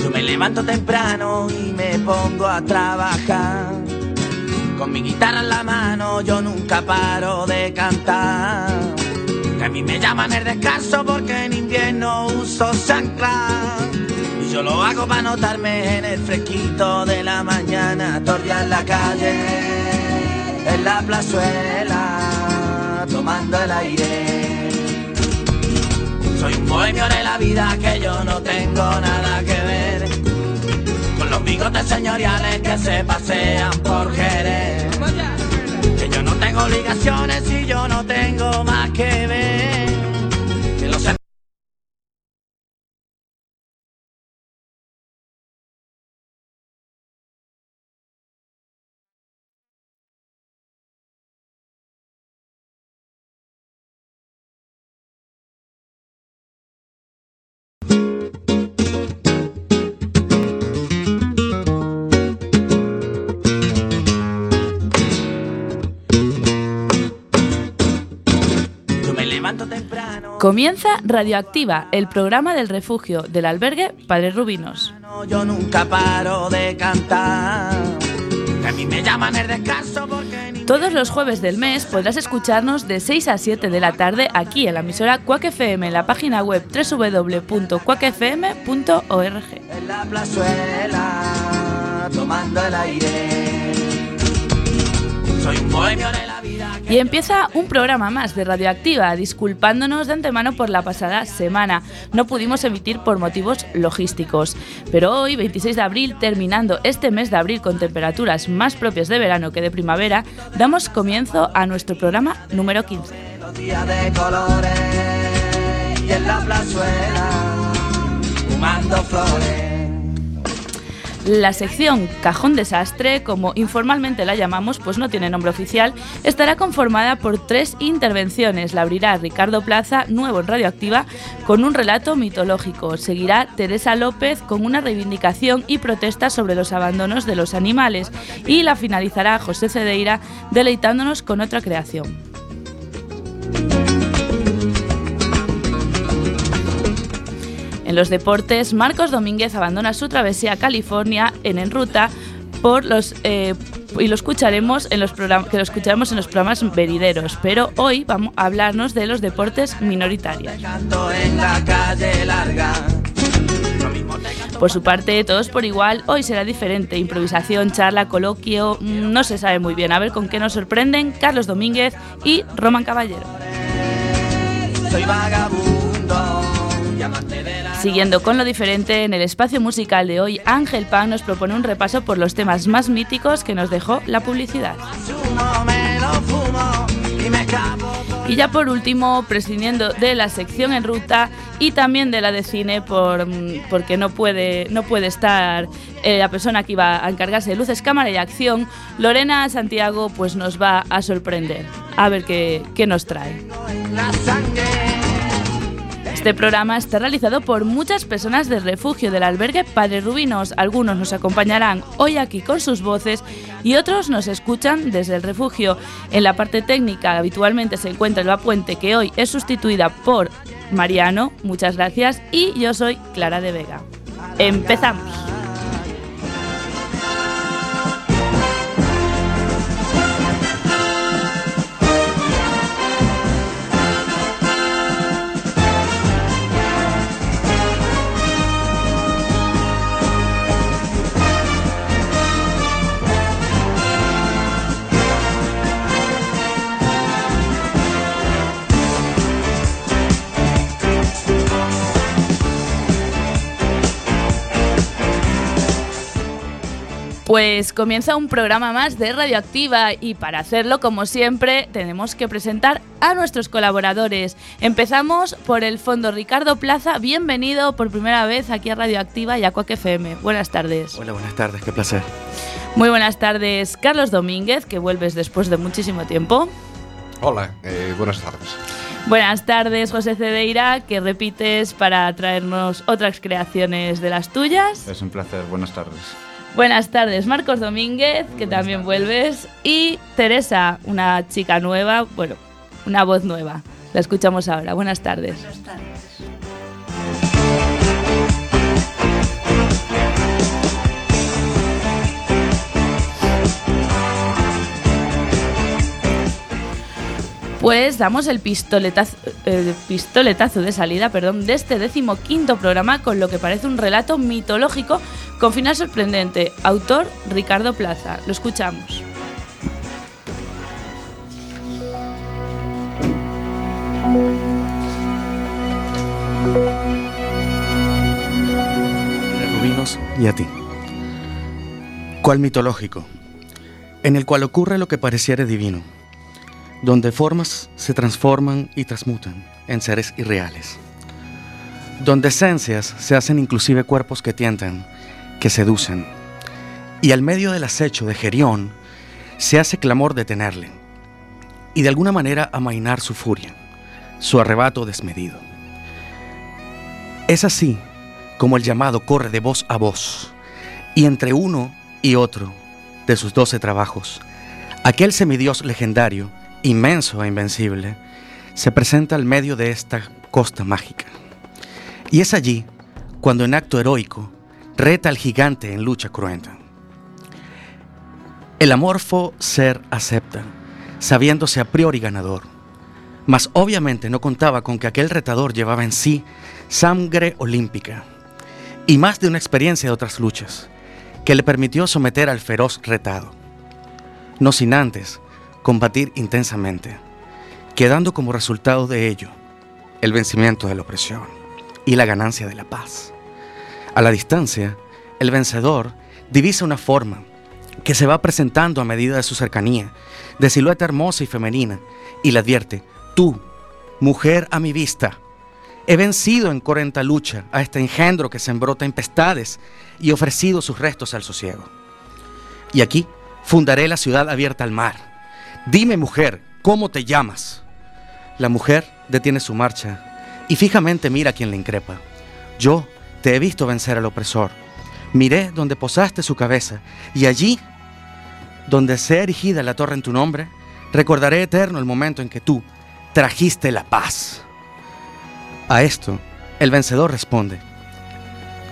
Yo me levanto temprano y me pongo a trabajar. Con mi guitarra en la mano yo nunca paro de cantar. Que a mí me llaman el descanso porque en invierno uso chancla. Lo hago para notarme en el fresquito de la mañana. Tordia en la calle, en la plazuela, tomando el aire. Soy un bohemio de la vida que yo no tengo nada que ver con los bigotes señoriales que se pasean por Jerez. Que yo no tengo obligaciones y yo no tengo más que ver. Comienza Radioactiva, el programa del refugio del albergue Padre Rubinos. No, yo nunca paro de cantar. A mí me llaman el descanso porque Todos los jueves del mes podrás escucharnos de 6 a 7 de la tarde aquí en la emisora Quack FM en la página web www.quackfm.org. en la plazuela tomando el aire. Soy un bohemio de la Y empieza un programa más de Radioactiva, disculpándonos de antemano por la pasada semana. No pudimos emitir por motivos logísticos. Pero hoy, 26 de abril, terminando este mes de abril con temperaturas más propias de verano que de primavera, damos comienzo a nuestro programa número 15. los La sección Cajón Desastre, como informalmente la llamamos, pues no tiene nombre oficial, estará conformada por tres intervenciones. La abrirá Ricardo Plaza, nuevo en Radioactiva, con un relato mitológico. Seguirá Teresa López con una reivindicación y protesta sobre los abandonos de los animales. Y la finalizará José Cedeira, deleitándonos con otra creación. En los deportes, Marcos Domínguez abandona su travesía a California en En Ruta por los eh, y lo escucharemos en los que lo escucharemos en los programas venideros, pero hoy vamos a hablarnos de los deportes minoritarios. Por su parte, todos por igual, hoy será diferente. Improvisación, charla, coloquio, mm, no se sabe muy bien. A ver con qué nos sorprenden Carlos Domínguez y Roman Caballero. soy vagabundo. Siguiendo con lo diferente, en el espacio musical de hoy, Ángel Pan nos propone un repaso por los temas más míticos que nos dejó la publicidad. Y ya por último, prescindiendo de la sección en ruta y también de la de cine, por, mm, porque no puede, no puede estar eh, la persona que iba a encargarse de luces, cámara y acción, Lorena Santiago pues nos va a sorprender. A ver qué, qué nos trae. Este programa está realizado por muchas personas del refugio del albergue Padre Rubinos. Algunos nos acompañarán hoy aquí con sus voces y otros nos escuchan desde el refugio. En la parte técnica habitualmente se encuentra Elba Puente, que hoy es sustituida por Mariano. Muchas gracias. Y yo soy Clara de Vega. Empezamos. Pues comienza un programa más de Radioactiva y para hacerlo, como siempre, tenemos que presentar a nuestros colaboradores. Empezamos por el Fondo Ricardo Plaza. Bienvenido por primera vez aquí a Radioactiva y a Cuac FM. Buenas tardes. Hola, buenas tardes, qué placer. Muy buenas tardes, Carlos Domínguez, que vuelves después de muchísimo tiempo. Hola, eh, buenas tardes. Buenas tardes, José Cedeira, que repites para traernos otras creaciones de las tuyas. Es un placer, buenas tardes. Buenas tardes, Marcos Domínguez, que también vuelves, y Teresa, una chica nueva, bueno, una voz nueva. La escuchamos ahora. Buenas tardes. Buenas tardes. Pues damos el pistoletazo, pistoletazo de salida perdón, de este decimoquinto programa con lo que parece un relato mitológico con final sorprendente. Autor Ricardo Plaza. Lo escuchamos. Rubinos y a ti. ¿Cuál mitológico? En el cual ocurre lo que pareciera divino donde formas se transforman y transmutan en seres irreales, donde esencias se hacen inclusive cuerpos que tientan, que seducen, y al medio del acecho de Gerión se hace clamor de tenerle, y de alguna manera amainar su furia, su arrebato desmedido. Es así como el llamado corre de voz a voz, y entre uno y otro de sus doce trabajos, aquel semidios legendario inmenso e invencible, se presenta al medio de esta costa mágica. Y es allí cuando en acto heroico reta al gigante en lucha cruenta. El amorfo ser acepta, sabiéndose a priori ganador, mas obviamente no contaba con que aquel retador llevaba en sí sangre olímpica y más de una experiencia de otras luchas que le permitió someter al feroz retado. No sin antes combatir intensamente, quedando como resultado de ello el vencimiento de la opresión y la ganancia de la paz. A la distancia, el vencedor divisa una forma que se va presentando a medida de su cercanía, de silueta hermosa y femenina, y le advierte, tú, mujer a mi vista, he vencido en correnta lucha a este engendro que sembró tempestades y ofrecido sus restos al sosiego. Y aquí fundaré la ciudad abierta al mar Dime, mujer, ¿cómo te llamas? La mujer detiene su marcha y fijamente mira a quien le increpa. Yo te he visto vencer al opresor. Miré donde posaste su cabeza y allí, donde sea erigida la torre en tu nombre, recordaré eterno el momento en que tú trajiste la paz. A esto, el vencedor responde,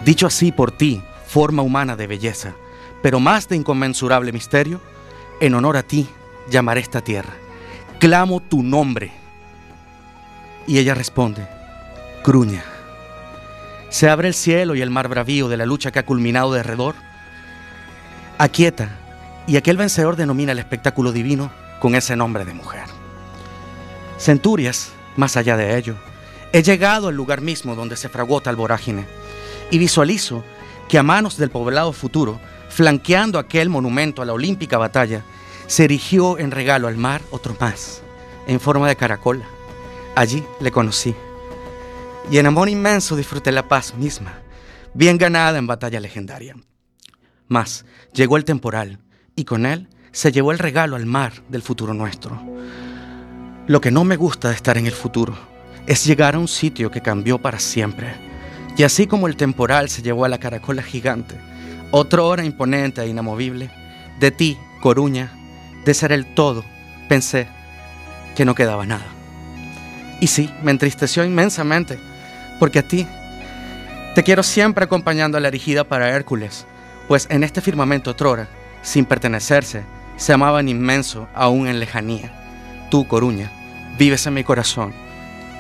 dicho así por ti, forma humana de belleza, pero más de inconmensurable misterio, en honor a ti llamaré esta tierra. Clamo tu nombre. Y ella responde, Cruña. Se abre el cielo y el mar bravío de la lucha que ha culminado de alrededor. Aquieta, y aquel vencedor denomina el espectáculo divino con ese nombre de mujer. Centurias, más allá de ello, he llegado al lugar mismo donde se fraguó tal vorágine y visualizo que a manos del poblado futuro, flanqueando aquel monumento a la olímpica batalla, se erigió en regalo al mar otro más, en forma de caracola. Allí le conocí. Y en amor inmenso disfruté la paz misma, bien ganada en batalla legendaria. Mas llegó el temporal, y con él se llevó el regalo al mar del futuro nuestro. Lo que no me gusta de estar en el futuro es llegar a un sitio que cambió para siempre. Y así como el temporal se llevó a la caracola gigante, otra hora imponente e inamovible, de ti, Coruña, de ser el todo, pensé que no quedaba nada. Y sí, me entristeció inmensamente, porque a ti te quiero siempre acompañando a la erigida para Hércules, pues en este firmamento otrora, sin pertenecerse, se amaban inmenso aún en lejanía. Tú, Coruña, vives en mi corazón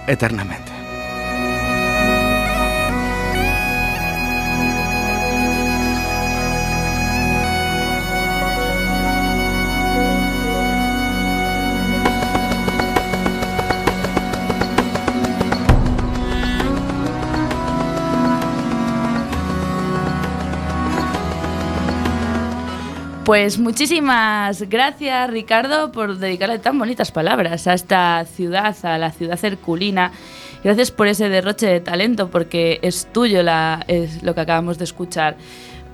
eternamente. Pues muchísimas gracias Ricardo por dedicarle tan bonitas palabras a esta ciudad, a la ciudad herculina. Gracias por ese derroche de talento porque es tuyo la, es lo que acabamos de escuchar.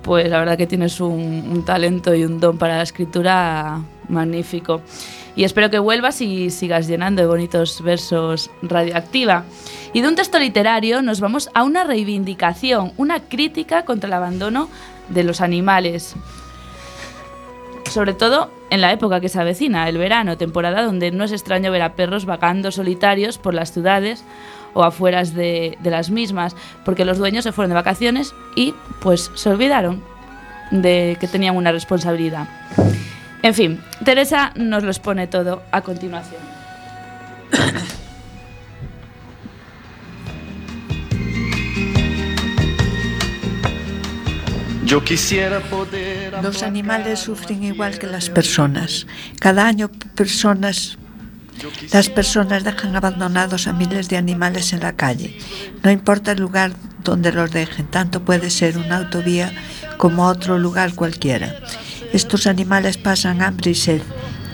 Pues la verdad que tienes un, talento y un don para la escritura magnífico. Y espero que vuelvas y sigas llenando de bonitos versos radioactiva. Y de un texto literario nos vamos a una reivindicación, una crítica contra el abandono de los animales. Sobre todo en la época que se avecina, el verano, temporada donde no es extraño ver a perros vagando solitarios por las ciudades o afueras de, de las mismas, porque los dueños se fueron de vacaciones y pues se olvidaron de que tenían una responsabilidad. En fin, Teresa nos lo expone todo a continuación. Yo quisiera poder Los animales sufren igual que las personas. Cada año personas las personas dejan abandonados a miles de animales en la calle. No importa el lugar donde los dejen, tanto puede ser una autovía como otro lugar cualquiera. Estos animales pasan hambre y sed,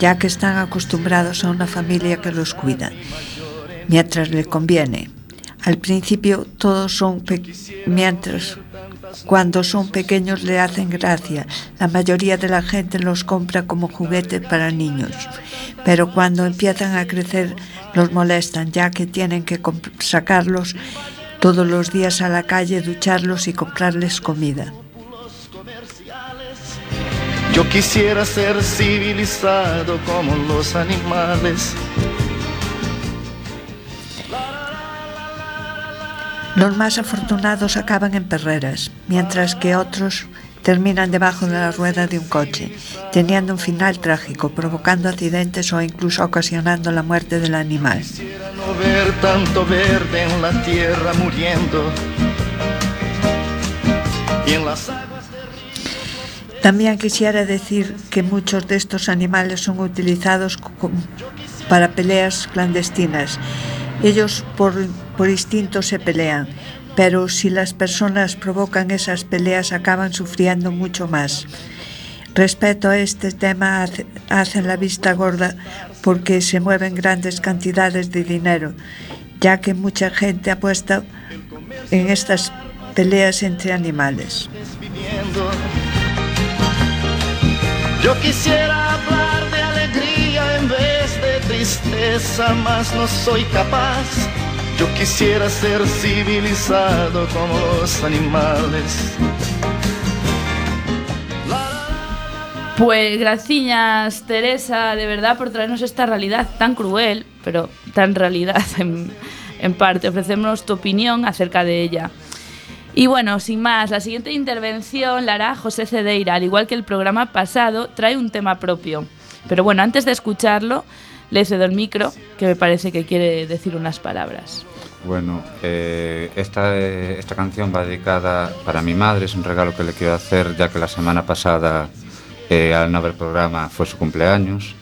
ya que están acostumbrados a una familia que los cuida, mientras le conviene. Al principio todos son mientras cuando son pequeños le hacen gracia. La mayoría de la gente los compra como juguetes para niños. Pero cuando empiezan a crecer los molestan ya que tienen que sacarlos todos los días a la calle, ducharlos y comprarles comida. Yo quisiera ser civilizado como los animales. Los más afortunados acaban en perreras, mientras que otros terminan debajo de la rueda de un coche, teniendo un final trágico, provocando accidentes o incluso ocasionando la muerte del animal. Quisiera no ver tanto verde en la tierra muriendo y en las aguas de También quisiera decir que muchos de estos animales son utilizados para peleas clandestinas. Ellos por, instinto se pelean, pero si las personas provocan esas peleas acaban sufriendo mucho más. Respecto a este tema hacen la vista gorda porque se mueven grandes cantidades de dinero, ya que mucha gente apuesta en estas peleas entre animales. Yo quisiera hablar de alegría en vez tristeza, mas no soy capaz. Yo quisiera ser civilizado como los animales. Pues gracias Teresa, de verdad, por traernos esta realidad tan cruel, pero tan realidad en, en parte. Ofrecemos tu opinión acerca de ella. Y bueno, sin más, la siguiente intervención la hará José Cedeira, al igual que el programa pasado, trae un tema propio. Pero bueno, antes de escucharlo, le cedo el micro, que me parece que quiere decir unas palabras. Bueno, eh, esta, eh, esta canción va dedicada para mi madre, es un regalo que le quiero hacer ya que la semana pasada eh, al no haber programa fue su cumpleaños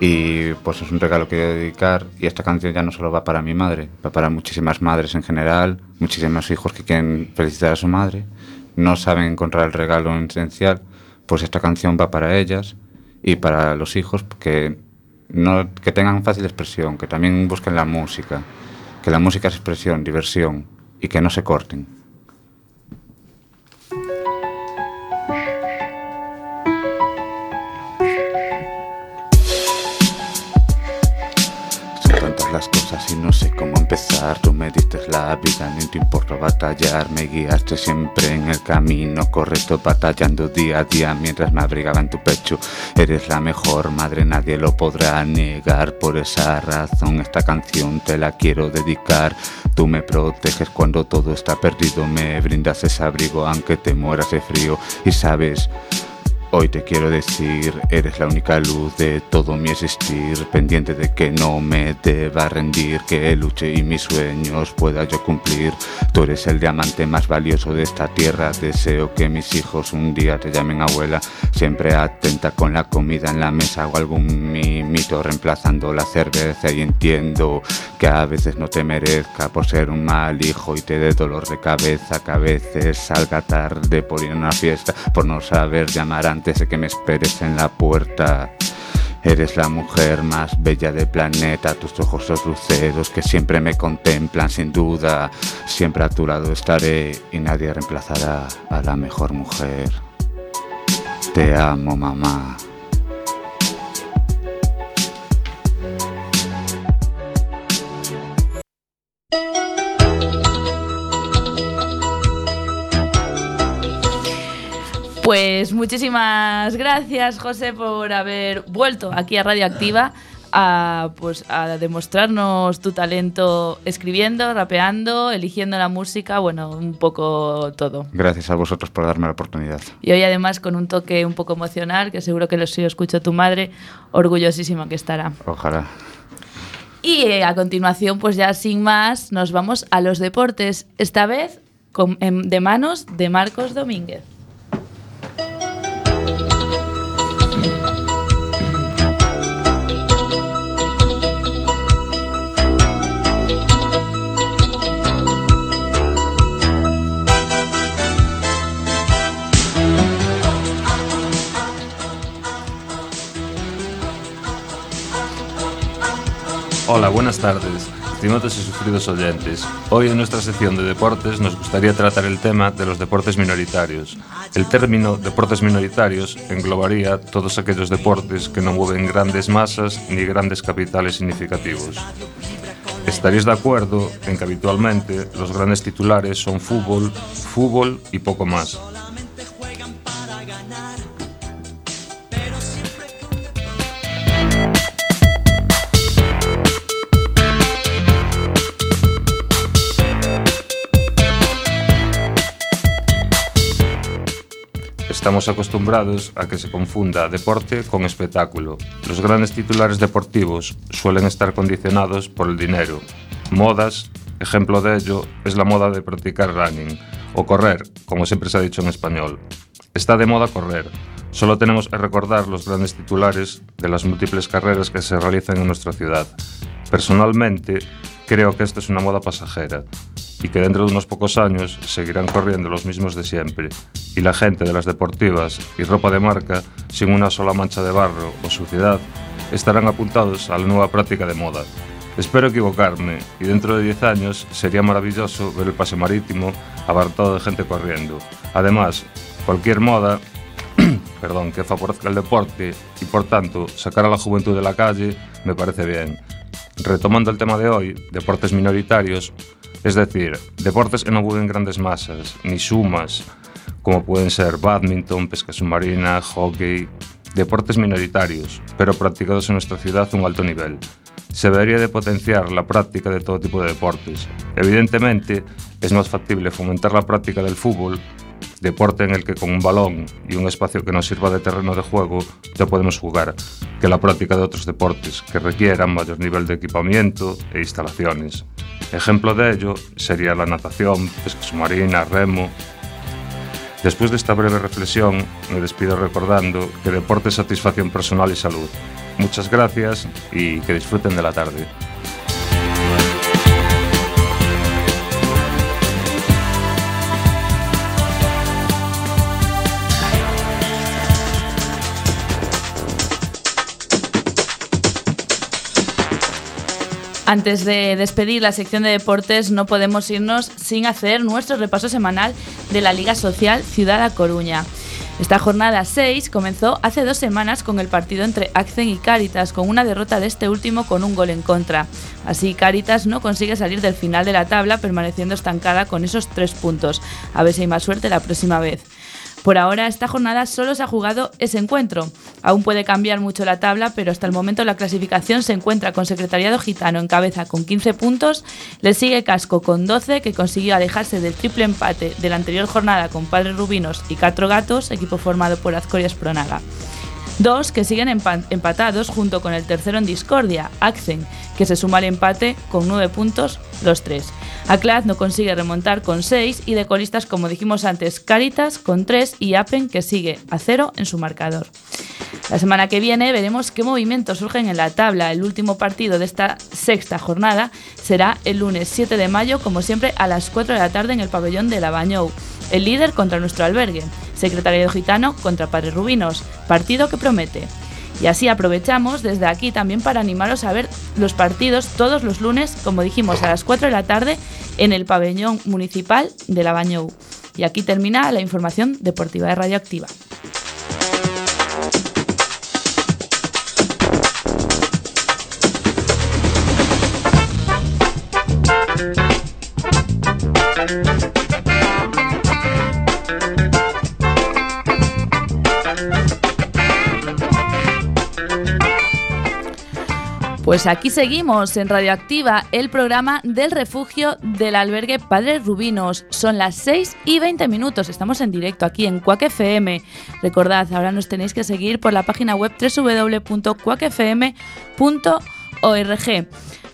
y pues es un regalo que quiero dedicar y esta canción ya no solo va para mi madre, va para muchísimas madres en general, muchísimos hijos que quieren felicitar a su madre, no saben encontrar el regalo esencial, pues esta canción va para ellas y para los hijos que, no, que tengan fácil expresión, que también busquen la música, que la música es expresión, diversión y que no se corten. Son tantas las cosas y no sé cómo Tú me diste la vida, ni te importa batallar. Me guiaste siempre en el camino correcto, batallando día a día mientras me abrigaba en tu pecho. Eres la mejor madre, nadie lo podrá negar. Por esa razón, esta canción te la quiero dedicar. Tú me proteges cuando todo está perdido, me brindas ese abrigo aunque te mueras de frío. Y sabes. Hoy te quiero decir, eres la única luz de todo mi existir, pendiente de que no me deba rendir, que luche y mis sueños pueda yo cumplir. Tú eres el diamante más valioso de esta tierra, deseo que mis hijos un día te llamen abuela, siempre atenta con la comida en la mesa o algún mimito reemplazando la cerveza y entiendo que a veces no te merezca por ser un mal hijo y te dé dolor de cabeza, que a veces salga tarde por ir a una fiesta, por no saber llamar antes de que me esperes en la puerta. Eres la mujer más bella del planeta, tus ojos son luceros que siempre me contemplan sin duda. Siempre a tu lado estaré y nadie reemplazará a la mejor mujer. Te amo, mamá. Pues muchísimas gracias, José, por haber vuelto aquí a Radioactiva a, pues, a demostrarnos tu talento escribiendo, rapeando, eligiendo la música, bueno, un poco todo. Gracias a vosotros por darme la oportunidad. Y hoy además con un toque un poco emocional, que seguro que si lo escucho tu madre, orgullosísima que estará. Ojalá. Y eh, a continuación, pues ya sin más, nos vamos a los deportes, esta vez con, en, de manos de Marcos Domínguez. Hola, buenas tardes, estimados y sufridos oyentes. Hoy en nuestra sección de deportes nos gustaría tratar el tema de los deportes minoritarios. El término deportes minoritarios englobaría todos aquellos deportes que no mueven grandes masas ni grandes capitales significativos. Estaréis de acuerdo en que habitualmente los grandes titulares son fútbol, fútbol y poco más. Estamos acostumbrados a que se confunda deporte con espectáculo. Los grandes titulares deportivos suelen estar condicionados por el dinero. Modas, ejemplo de ello, es la moda de practicar running o correr, como siempre se ha dicho en español. Está de moda correr. Solo tenemos que recordar los grandes titulares de las múltiples carreras que se realizan en nuestra ciudad. Personalmente, creo que esto es una moda pasajera y que dentro de unos pocos años seguirán corriendo los mismos de siempre, y la gente de las deportivas y ropa de marca, sin una sola mancha de barro o suciedad, estarán apuntados a la nueva práctica de moda. Espero equivocarme, y dentro de 10 años sería maravilloso ver el pase marítimo abartado de gente corriendo. Además, cualquier moda perdón, que favorezca el deporte y por tanto sacar a la juventud de la calle me parece bien. retomando el tema de hoy, deportes minoritarios, es decir, deportes que no acuden grandes masas, ni sumas, como pueden ser badminton, pesca submarina, hockey, deportes minoritarios, pero practicados en nuestra ciudad a un alto nivel. Se debería de potenciar la práctica de todo tipo de deportes. Evidentemente, es más factible fomentar la práctica del fútbol deporte en el que con un balón y un espacio que nos sirva de terreno de juego ya podemos jugar, que la práctica de otros deportes que requieran mayor nivel de equipamiento e instalaciones. Ejemplo de ello sería la natación, pesca submarina, remo. Después de esta breve reflexión, me despido recordando que deporte es satisfacción personal y salud. Muchas gracias y que disfruten de la tarde. Antes de despedir la sección de deportes, no podemos irnos sin hacer nuestro repaso semanal de la Liga Social Ciudad A Coruña. Esta jornada 6 comenzó hace dos semanas con el partido entre Accen y Caritas, con una derrota de este último con un gol en contra. Así, Caritas no consigue salir del final de la tabla, permaneciendo estancada con esos tres puntos. A ver si hay más suerte la próxima vez. Por ahora, esta jornada solo se ha jugado ese encuentro. Aún puede cambiar mucho la tabla, pero hasta el momento la clasificación se encuentra con Secretariado Gitano en cabeza con 15 puntos, le sigue Casco con 12, que consiguió alejarse del triple empate de la anterior jornada con Padres Rubinos y Cuatro Gatos, equipo formado por Azcorias Pronaga. Dos que siguen empatados junto con el tercero en discordia, Axen, que se suma al empate con 9 puntos los tres. Aclaz no consigue remontar con 6 y de colistas, como dijimos antes, Caritas con 3 y Apen que sigue a 0 en su marcador. La semana que viene veremos qué movimientos surgen en la tabla. El último partido de esta sexta jornada será el lunes 7 de mayo, como siempre, a las 4 de la tarde en el pabellón de la Bañou. El líder contra nuestro albergue, Secretario Gitano contra Padres Rubinos, partido que promete. Y así aprovechamos desde aquí también para animaros a ver los partidos todos los lunes, como dijimos, a las 4 de la tarde en el pabellón municipal de la Bañou. Y aquí termina la información deportiva de Radioactiva. Pues aquí seguimos en Radioactiva, el programa del refugio del albergue Padres Rubinos. Son las 6 y 20 minutos, estamos en directo aquí en Cuac FM. Recordad, ahora nos tenéis que seguir por la página web www.cuacfm.org.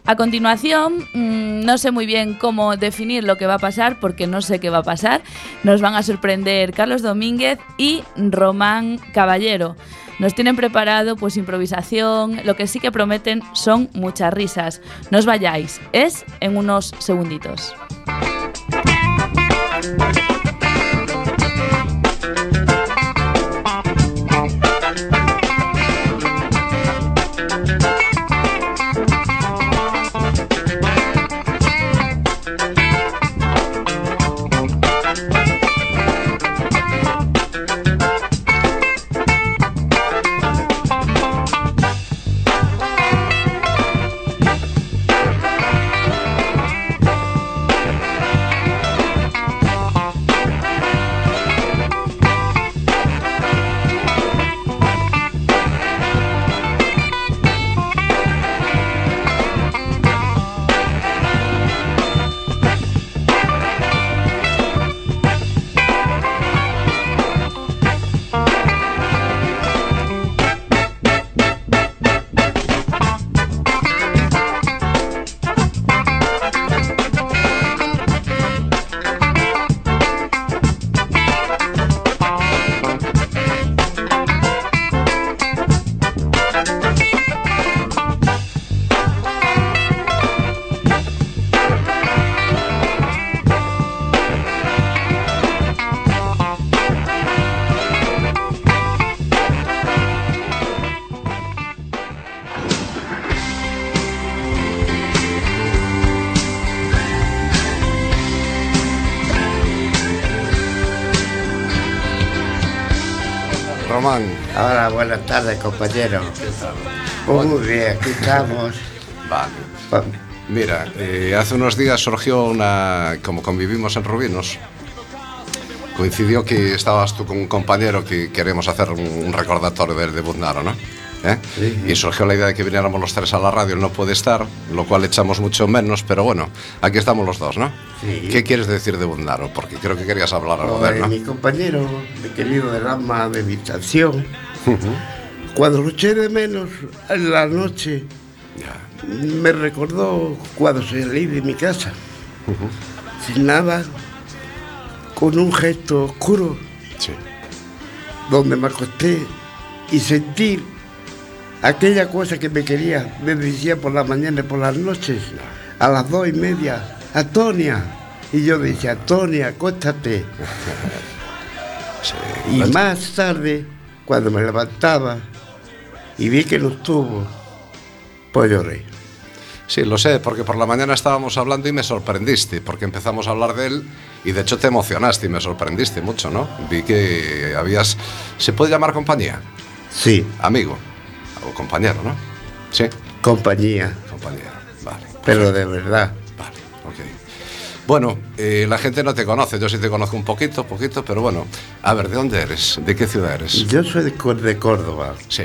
A continuación, mmm, no sé muy bien cómo definir lo que va a pasar porque no sé qué va a pasar. Nos van a sorprender Carlos Domínguez y Román Caballero. Nos tienen preparado pues improvisación, lo que sí que prometen son muchas risas. No os vayáis, es en unos segunditos. Buenas tardes, compañero. Pues muy bien, aquí estamos. Vale. Mira, eh, hace unos días surgió una. Como convivimos en Rubinos, coincidió que estabas tú con un compañero que queremos hacer un, recordatorio del de Buznaro, ¿no? ¿Eh? Sí. Y surgió la idea de que viniéramos los tres a la radio, él no puede estar, lo cual echamos mucho menos, pero bueno, aquí estamos los dos, ¿no? Sí. ¿Qué quieres decir de Buznaro? Porque creo que querías hablar algo de él, Pues, ¿no? mi compañero, mi querido del alma de cuando eché de menos en la noche, me recordó cuando salí de mi casa, sin nada, con un gesto oscuro, Sí. donde me acosté y sentí aquella cosa que me quería, me decía por la mañana y por las noches, a las dos y media, Antonia. Y yo decía, Antonia, acuéstate. Sí. Y más tarde, cuando me levantaba y vi que no estuvo, pues lloré. Sí, lo sé, porque por la mañana estábamos hablando y me sorprendiste, porque empezamos a hablar de él y de hecho te emocionaste y me sorprendiste mucho, ¿no? Vi que habías... ¿Se puede llamar compañía? Sí, Amigo o compañero, ¿no? Sí, compañía, compañero, vale. pero de verdad. Bueno, eh, la gente no te conoce, yo sí te conozco un poquito, poquito, pero bueno. A ver, ¿de dónde eres? ¿De qué ciudad eres? Yo soy de, Cór- de Córdoba Sí,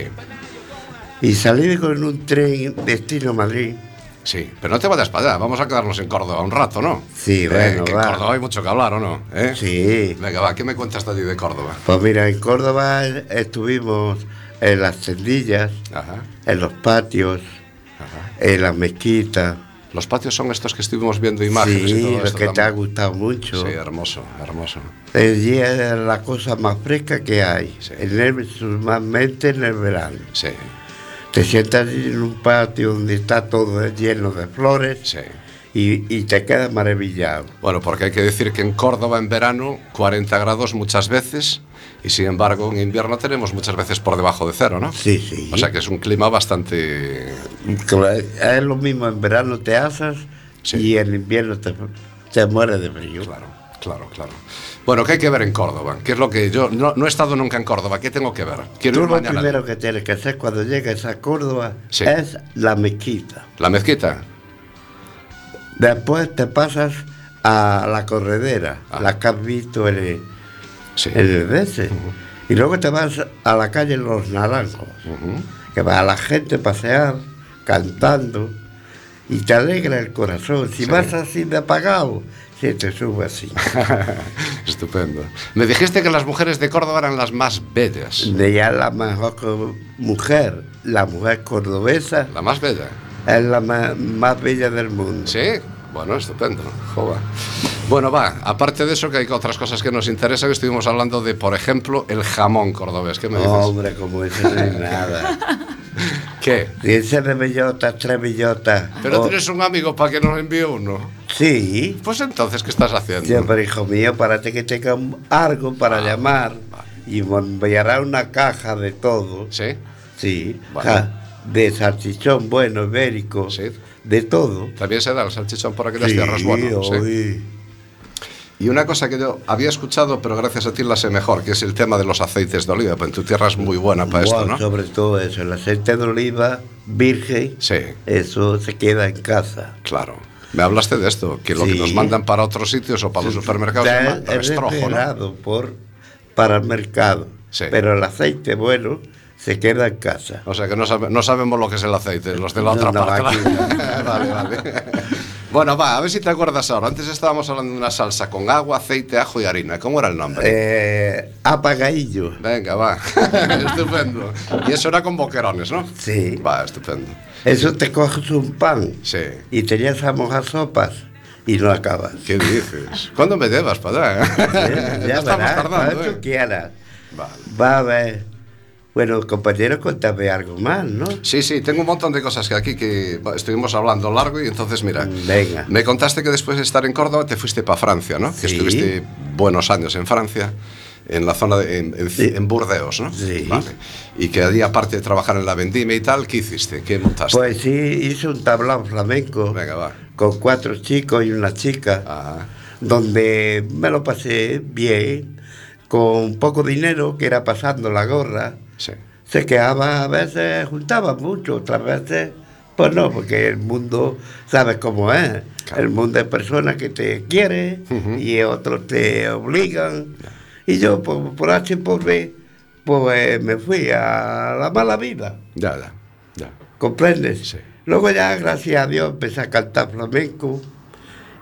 y salí con un tren destino Madrid. sí, pero no te vayas para allá, vamos a quedarnos en Córdoba un rato, ¿no? Sí, Eh, bueno, que en va. Córdoba hay mucho que hablar, ¿o no? ¿Eh? Sí. Venga, va, ¿qué me cuentas de allí de Córdoba? Pues mira, en Córdoba estuvimos en las tendillas, Ajá, en los patios, ajá. en las mezquitas. Los patios son estos que estuvimos viendo imágenes y Sí, todo lo esto que te ha también. gustado mucho. Sí, hermoso, hermoso. Allí es la cosa más fresca que hay, Sí. en el, normalmente en el verano. Sí, Te sientas en un patio donde está todo lleno de flores sí. Y, y te quedas maravillado. Bueno, porque hay que decir que en Córdoba en verano 40 grados muchas veces y sin embargo en invierno tenemos muchas veces por debajo de cero, ¿no? Sí, sí. O sea que es un clima bastante... Claro, Es lo mismo, en verano te asas Sí. y en invierno te, te mueres de frío. Claro, claro, claro. Bueno, ¿qué hay que ver en Córdoba? ¿Qué es lo que yo no, no he estado nunca en Córdoba? ¿Qué tengo que ver? Quiero Tú ir lo primero que tienes que hacer cuando llegues a Córdoba Sí. es la mezquita. La mezquita. Después te pasas a la corredera, Ah. la que has visto en el, Sí. el DC. Y luego te vas a la calle Los Naranjos, que va a la gente a pasear cantando, y te alegra el corazón. Si Sí. vas así de apagado, se te sube así. Estupendo. Me dijiste que las mujeres de Córdoba eran las más bellas. De ya la mejor mujer, la mujer cordobesa, La más bella. Es la ma- más, bella del mundo. Sí, bueno, estupendo. Joder. Bueno, va, aparte de eso, que hay otras cosas que nos interesan, estuvimos hablando de, por ejemplo, el jamón cordobés. ¿Qué me dices? Hombre, como eso no hay nada. ¿Qué? Dice de bellota, tres bellotas. Pero Oh, tienes un amigo para que nos envíe uno. Sí, Pues entonces, ¿qué estás haciendo? sí, pero hijo mío, párate que tenga algo para Ah, llamar y me enviará una caja de todo. ¿Sí? Sí, Vale. ja, de salchichón bueno, ibérico, Sí. de todo. También se da el salchichón por aquellas Sí, tierras, bueno. sí. Y una cosa que yo había escuchado, pero gracias a ti la sé mejor, que es el tema de los aceites de oliva. Pues en tu tierra es muy buena para esto, ¿no? Sobre todo eso, el aceite de oliva virgen, eso se queda en casa. claro. Me hablaste de esto, que lo que nos mandan para otros sitios o para los supermercados Está restrojo, ¿no? por, para el mercado, pero el aceite bueno se queda en casa. O sea que no, sabe- no sabemos lo que es el aceite, los de la otra no, parte. aquí vale, vale. Bueno, va, a ver si te acuerdas ahora. Antes estábamos hablando de una salsa con agua, aceite, ajo y harina. ¿Cómo era el nombre? Eh, apagadillo. Venga, va. estupendo. Y eso era con boquerones, ¿no? Sí. Va, estupendo. Eso te coges un pan Sí. y te llevas a mojar sopas y no acabas. ¿Qué dices? ¿Cuándo me llevas? Eh, ya, estamos verás, tardando, cuando ¿eh? quieras. Vale. Va a ver. Bueno, compañero, cuéntame algo más, ¿no? Sí, sí, tengo un montón de cosas que aquí que estuvimos hablando largo y entonces, mira, Venga. me contaste que después de estar en Córdoba te fuiste para Francia, ¿no? Que Sí. estuviste buenos años en Francia, en la zona de en, en- Sí. en Burdeos, ¿no? Sí. Vale. Y que allí, aparte de trabajar en la vendimia y tal, ¿qué hiciste? ¿Qué montaste? Pues sí, hice un tablao flamenco Venga, va. con cuatro chicos y una chica, Ajá. donde me lo pasé bien, con poco dinero, que era pasando la gorra. Sí. Se quedaba, a veces juntaba mucho, otras veces, pues no, porque el mundo, sabes cómo es. Claro. El mundo de personas que te quieren y otros te obligan. Y yo, pues, por H y por B, pues me fui a la mala vida. Ya, ya, ya. ¿Comprendes? Sí. Luego ya, gracias a Dios, empecé a cantar flamenco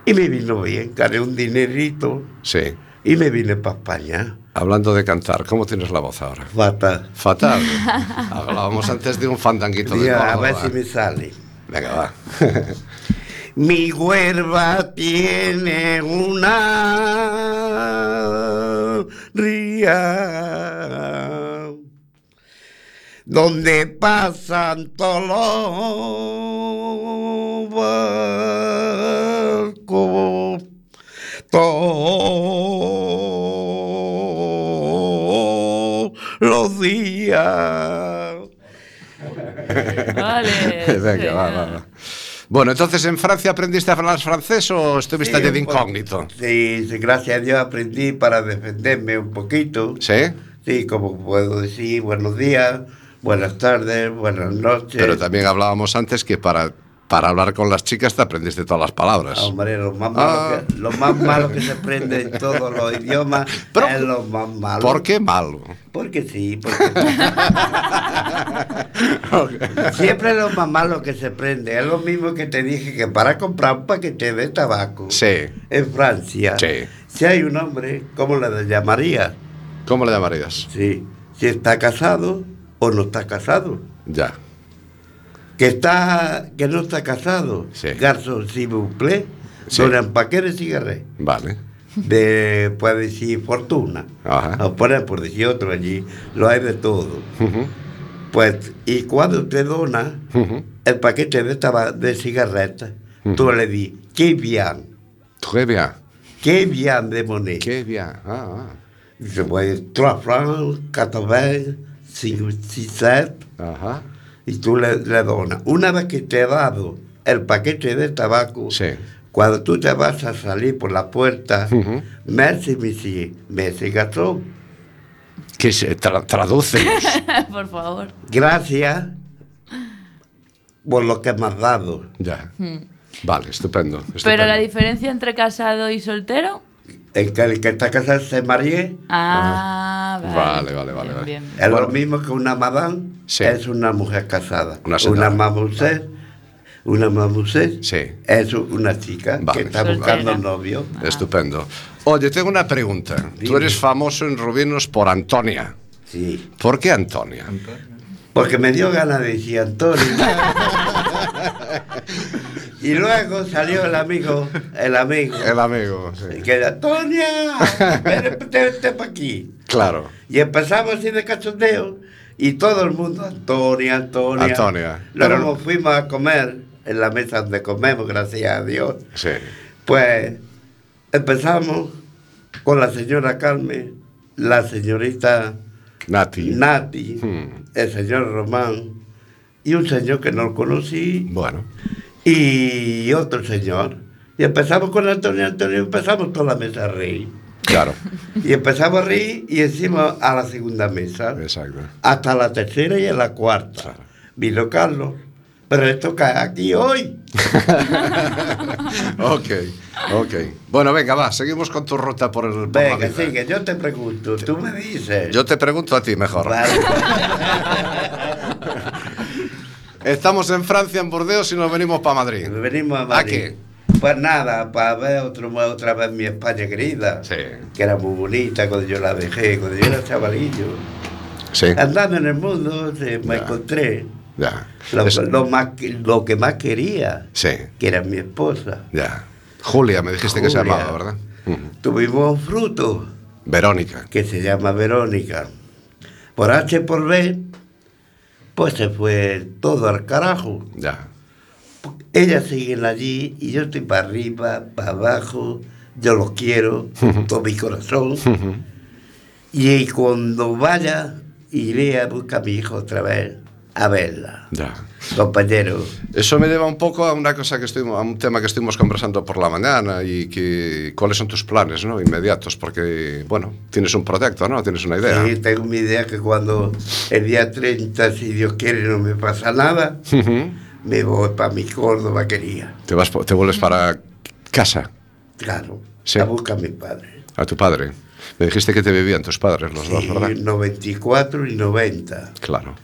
y me vino bien, gané un dinerito Sí. y me vine para España. Hablando de cantar, ¿cómo tienes la voz ahora? Fatal. Fatal. Hablábamos antes de un fandanguito de Diga, a ver si me sale. Venga, va. Mi huerva tiene una ría donde pasan todos los barcos, todos los días. Vale. Venga, va, va, va. Bueno, entonces en Francia aprendiste a hablar francés o estuviste allí de incógnito? Sí, sí, gracias a Dios aprendí para defenderme un poquito. ¿Sí? Sí, como puedo decir, buenos días, buenas tardes, buenas noches. Pero también hablábamos antes que para, para hablar con las chicas te aprendiste todas las palabras. Hombre, lo más, malo Ah. que, lo más malo que se aprende en todos los idiomas Pero, es lo más malo. ¿Por qué malo? Porque sí, porque siempre es lo más malo que se aprende. Es lo mismo que te dije que para comprar un paquete de tabaco Sí. en Francia, Sí. si hay un hombre, ¿cómo le llamarías? ¿Cómo le llamarías? Sí, si está casado o no está casado. Ya. Que está, que no está casado. Sí. Garçon, s'il vous plaît, Sí. don un paquet de cigarrillos. Vale. De, puede decir fortuna. Ajá. O poner por decir otro allí, lo hay de todo. Ujú, Pues, y cuando te dona ujú. el paquete de, taba- de cigarretas, tú le di, qué bien, Très bien. qué bien de moneda. Qué bien. Ah, ah. Dice, pues, 3 francs, 80, 5, 6, 7, Ajá. Y tú le, le donas. Una vez que te he dado el paquete de tabaco, Sí. cuando tú te vas a salir por la puerta, Ujú. merci, monsieur, merci, garçon, Que se tra tradúcenos. Por favor. gracias por lo que me has dado. ya. Vale, estupendo. Pero la diferencia entre casado y soltero. El que, el que está casado se marie, Ah, Ah, vale. Vale, vale, vale, Bien, vale. bien. Es Bueno. lo mismo que una madame, Sí. es una mujer casada. Una señora. mamusette, una mamusette Sí. es una chica Vale. que está Soltera. buscando novio. Estupendo. Oye, tengo una pregunta. Tú Dime. eres famoso en Rubinos por Antonia. Sí. ¿Por qué Antonia? Porque me dio ganas de decir Antonio. y luego salió el amigo, el amigo, El amigo, sí. que era Antonia, vete para aquí. Claro. Y empezamos así de cachondeo y todo el mundo, Antonia, Antonia. Antonia. Luego Pero- nos fuimos a comer en la mesa donde comemos, gracias a Dios. Sí. Pues empezamos con la señora Carmen, la señorita Nati. Nati, Hmm. el señor Román y un señor que no conocí Bueno. Y otro señor. Y empezamos con Antonio, Antonio, empezamos toda la mesa a reír. Claro. Y empezamos a reír y encima a la segunda mesa, Exacto. hasta la tercera y a la cuarta. Claro. Vino Carlos, pero esto cae aquí hoy. Ok, ok. Bueno, venga, va, seguimos con tu ruta por el por Venga, vida. sigue, yo te pregunto, tú me dices. Yo te pregunto a ti mejor. Vale. Estamos en Francia, en Burdeos, y nos venimos para Madrid. Venimos a Madrid. qué? Pues nada, para ver otro, otra vez mi España querida. Sí. Que era muy bonita cuando yo la dejé, cuando yo era chavalillo. Sí. Andando en el mundo, me Ya. encontré Ya. lo, Es- lo más, que- lo que más quería, Sí, que era mi esposa. ya. Julia, me dijiste que se Julia. llamaba, ¿verdad? Tuvimos un fruto Verónica. que se llama Verónica. Por H por B, pues se fue todo al carajo. Ya. Ellas siguen allí y yo estoy para arriba, para abajo. Yo los quiero con todo mi corazón. Y cuando vaya, iré a buscar a mi hijo otra vez a verla. Ya. Compañero, Eso me lleva un poco a una cosa que estuvimos, a un tema que estuvimos conversando por la mañana y que cuáles son tus planes, ¿no? Inmediatos, porque bueno, tienes un proyecto, ¿no? Tienes una idea. sí, tengo mi idea que cuando el día 30, si Dios quiere, no me pasa nada, me voy para mi Córdoba quería. Te vas, te vuelves para casa, Claro, Sí. a buscar a mi padre. a tu padre. Me dijiste que te vivían tus padres los dos, Sí, ¿verdad? 94 y 90. Claro.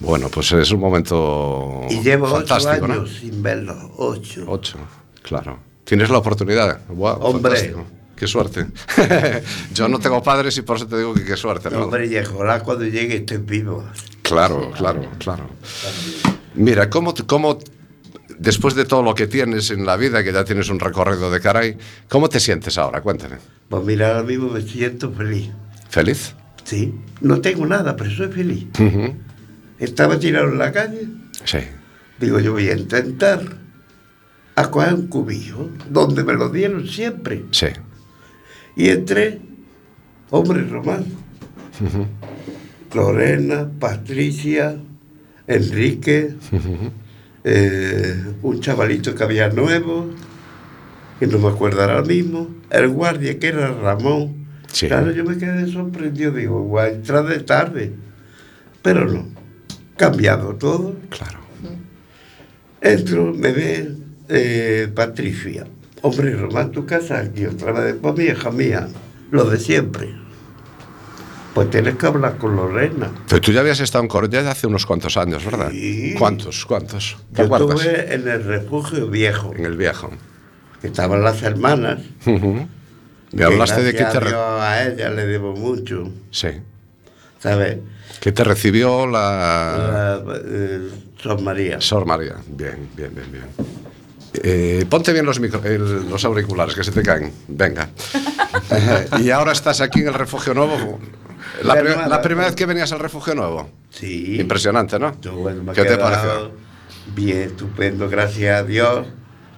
Bueno, pues es un momento Y llevo ocho fantástico, años ¿no? sin verlos, ocho. Ocho, claro. Tienes la oportunidad. Wow, Hombre. fantástico. Qué suerte. Yo no tengo padres y por eso te digo que qué suerte. ¿no? Hombre, y ojalá cuando llegue estés vivo. Claro, claro, claro. Mira, ¿cómo, cómo después de todo lo que tienes en la vida, que ya tienes un recorrido de caray, ¿cómo te sientes ahora? Cuéntame. Pues mira, ahora mismo me siento feliz. ¿Feliz? Sí, no tengo nada, pero soy feliz. Estaba tirado en la calle, Sí. digo, yo voy a intentar a coger un cubillo, donde me lo dieron siempre. Sí. Y entré, hombre Román, Lorena, Patricia, Enrique, eh, un chavalito que había nuevo, que no me acuerdo ahora mismo, el guardia que era Ramón. Sí. Claro, yo me quedé sorprendido, digo, voy a entrar de tarde, pero no, cambiado todo. Claro. Entro, me ve eh, Patricia. Hombre, Román, tu casa aquí otra vez. Pues mi hija mía, lo de siempre. Pues tienes que hablar con Lorena. Pero tú ya habías estado en Coruña hace unos cuantos años, ¿verdad? Sí. ¿Cuántos? ¿Cuántos? ¿Te Yo acuerdas? estuve en el refugio viejo, En el viejo. estaban las hermanas. Ujú. Me que hablaste de que te, a ella le debo mucho, sí. ¿Sabes? que te recibió la, La, eh, Son María. Sor María. Bien, bien, bien, bien. Eh, ponte bien los, micro- el- los auriculares, que se te caen. Venga. y ahora estás aquí en el Refugio Nuevo. La, primera vez que venías al Refugio Nuevo. Sí. Impresionante, ¿no? Yo, bueno, ¿Qué te pareció? Bien, estupendo, gracias a Dios.